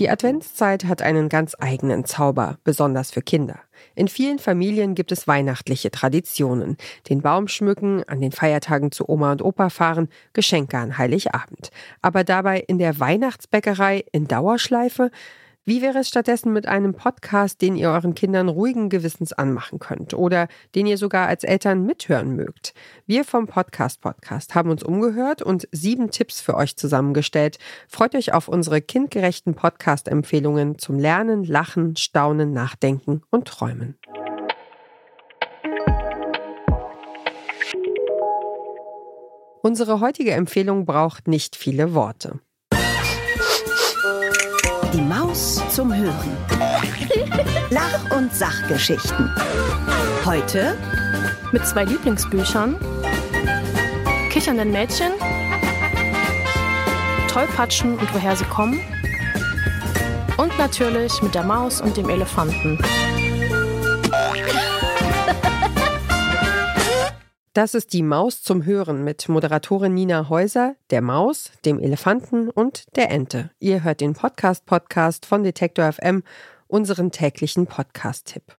Die Adventszeit hat einen ganz eigenen Zauber, besonders für Kinder. In vielen Familien gibt es weihnachtliche Traditionen. Den Baum schmücken, an den Feiertagen zu Oma und Opa fahren, Geschenke an Heiligabend. Aber dabei in der Weihnachtsbäckerei in Dauerschleife wie wäre es stattdessen mit einem Podcast, den ihr euren Kindern ruhigen Gewissens anmachen könnt oder den ihr sogar als Eltern mithören mögt? Wir vom Podcast Podcast haben uns umgehört und sieben Tipps für euch zusammengestellt. Freut euch auf unsere kindgerechten Podcast-Empfehlungen zum Lernen, Lachen, Staunen, Nachdenken und Träumen. Unsere heutige Empfehlung braucht nicht viele Worte. Zum Hören. Lach- und Sachgeschichten. Heute mit zwei Lieblingsbüchern, kichernden Mädchen, Tollpatschen und woher sie kommen und natürlich mit der Maus und dem Elefanten. Das ist die Maus zum Hören mit Moderatorin Nina Häuser, der Maus, dem Elefanten und der Ente. Ihr hört den Podcast-Podcast von Detektor FM, unseren täglichen Podcast-Tipp.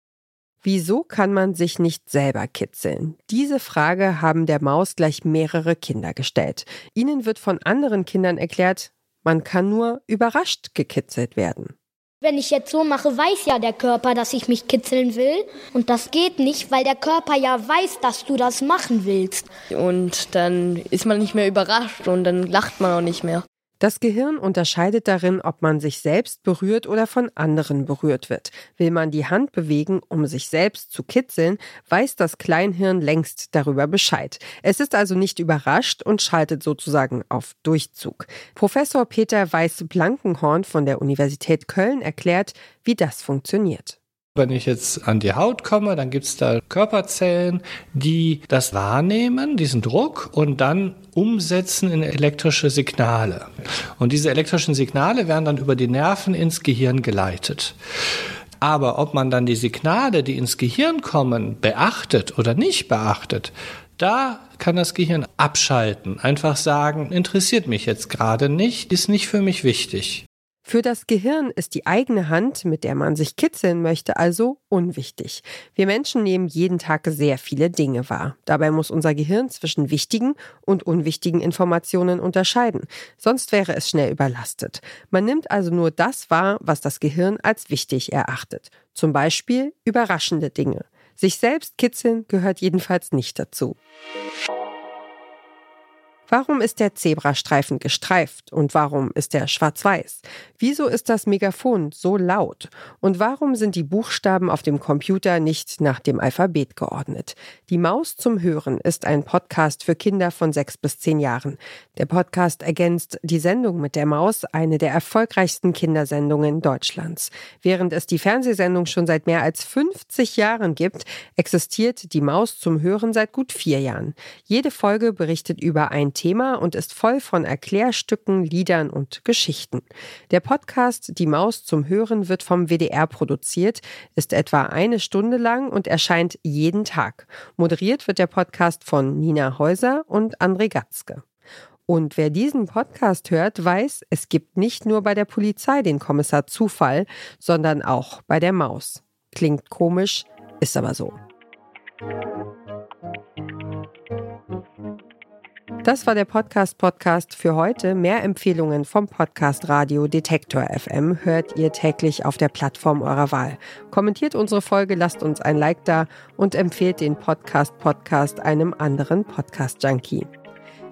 Wieso kann man sich nicht selber kitzeln? Diese Frage haben der Maus gleich mehrere Kinder gestellt. Ihnen wird von anderen Kindern erklärt, man kann nur überrascht gekitzelt werden. Wenn ich jetzt so mache, weiß ja der Körper, dass ich mich kitzeln will. Und das geht nicht, weil der Körper ja weiß, dass du das machen willst. Und dann ist man nicht mehr überrascht und dann lacht man auch nicht mehr. Das Gehirn unterscheidet darin, ob man sich selbst berührt oder von anderen berührt wird. Will man die Hand bewegen, um sich selbst zu kitzeln, weiß das Kleinhirn längst darüber Bescheid. Es ist also nicht überrascht und schaltet sozusagen auf Durchzug. Professor Peter Weiß-Blankenhorn von der Universität Köln erklärt, wie das funktioniert. Wenn ich jetzt an die Haut komme, dann gibt es da Körperzellen, die das wahrnehmen, diesen Druck, und dann umsetzen in elektrische Signale. Und diese elektrischen Signale werden dann über die Nerven ins Gehirn geleitet. Aber ob man dann die Signale, die ins Gehirn kommen, beachtet oder nicht beachtet, da kann das Gehirn abschalten, einfach sagen, interessiert mich jetzt gerade nicht, ist nicht für mich wichtig. Für das Gehirn ist die eigene Hand, mit der man sich kitzeln möchte, also unwichtig. Wir Menschen nehmen jeden Tag sehr viele Dinge wahr. Dabei muss unser Gehirn zwischen wichtigen und unwichtigen Informationen unterscheiden, sonst wäre es schnell überlastet. Man nimmt also nur das wahr, was das Gehirn als wichtig erachtet. Zum Beispiel überraschende Dinge. Sich selbst kitzeln gehört jedenfalls nicht dazu. Warum ist der Zebrastreifen gestreift und warum ist er schwarz-weiß? Wieso ist das Megafon so laut? Und warum sind die Buchstaben auf dem Computer nicht nach dem Alphabet geordnet? Die Maus zum Hören ist ein Podcast für Kinder von sechs bis zehn Jahren. Der Podcast ergänzt die Sendung mit der Maus, eine der erfolgreichsten Kindersendungen Deutschlands. Während es die Fernsehsendung schon seit mehr als 50 Jahren gibt, existiert die Maus zum Hören seit gut vier Jahren. Jede Folge berichtet über ein Thema und ist voll von Erklärstücken, Liedern und Geschichten. Der Podcast Die Maus zum Hören wird vom WDR produziert, ist etwa eine Stunde lang und erscheint jeden Tag. Moderiert wird der Podcast von Nina Häuser und André Gatzke. Und wer diesen Podcast hört, weiß, es gibt nicht nur bei der Polizei den Kommissar Zufall, sondern auch bei der Maus. Klingt komisch, ist aber so. Das war der Podcast Podcast für heute. Mehr Empfehlungen vom Podcast Radio Detektor FM hört ihr täglich auf der Plattform eurer Wahl. Kommentiert unsere Folge, lasst uns ein Like da und empfehlt den Podcast Podcast einem anderen Podcast Junkie.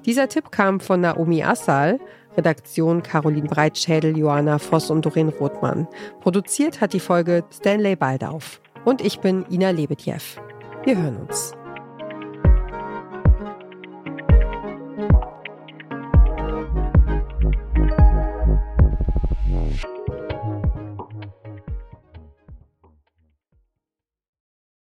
Dieser Tipp kam von Naomi Assal, Redaktion Caroline Breitschädel, Johanna Voss und Doreen Rothmann. Produziert hat die Folge Stanley Baldauf. Und ich bin Ina Lebetjew. Wir hören uns.